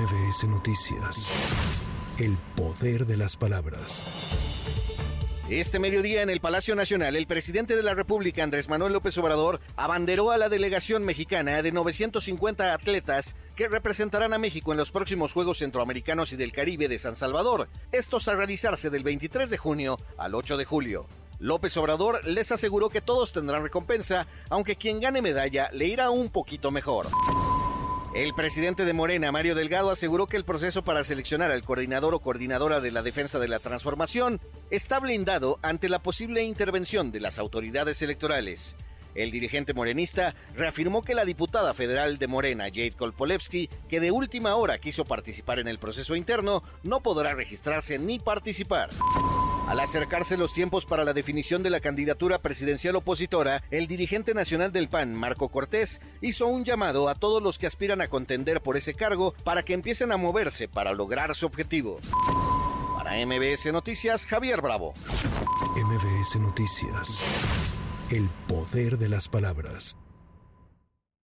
MBS Noticias. El poder de las palabras. Este mediodía en el Palacio Nacional, el presidente de la República, Andrés Manuel López Obrador, abanderó a la delegación mexicana de 950 atletas que representarán a México en los próximos Juegos Centroamericanos y del Caribe de San Salvador, estos a realizarse del 23 de junio al 8 de julio. López Obrador les aseguró que todos tendrán recompensa, aunque quien gane medalla le irá un poquito mejor. El presidente de Morena, Mario Delgado, aseguró que el proceso para seleccionar al coordinador o coordinadora de la defensa de la transformación está blindado ante la posible intervención de las autoridades electorales. El dirigente morenista reafirmó que la diputada federal de Morena, Jade Kolpolevsky, que de última hora quiso participar en el proceso interno, no podrá registrarse ni participar. Al acercarse los tiempos para la definición de la candidatura presidencial opositora, el dirigente nacional del PAN, Marco Cortés, hizo un llamado a todos los que aspiran a contender por ese cargo para que empiecen a moverse para lograr su objetivo. Para MBS Noticias, Javier Bravo. MBS Noticias. El poder de las palabras.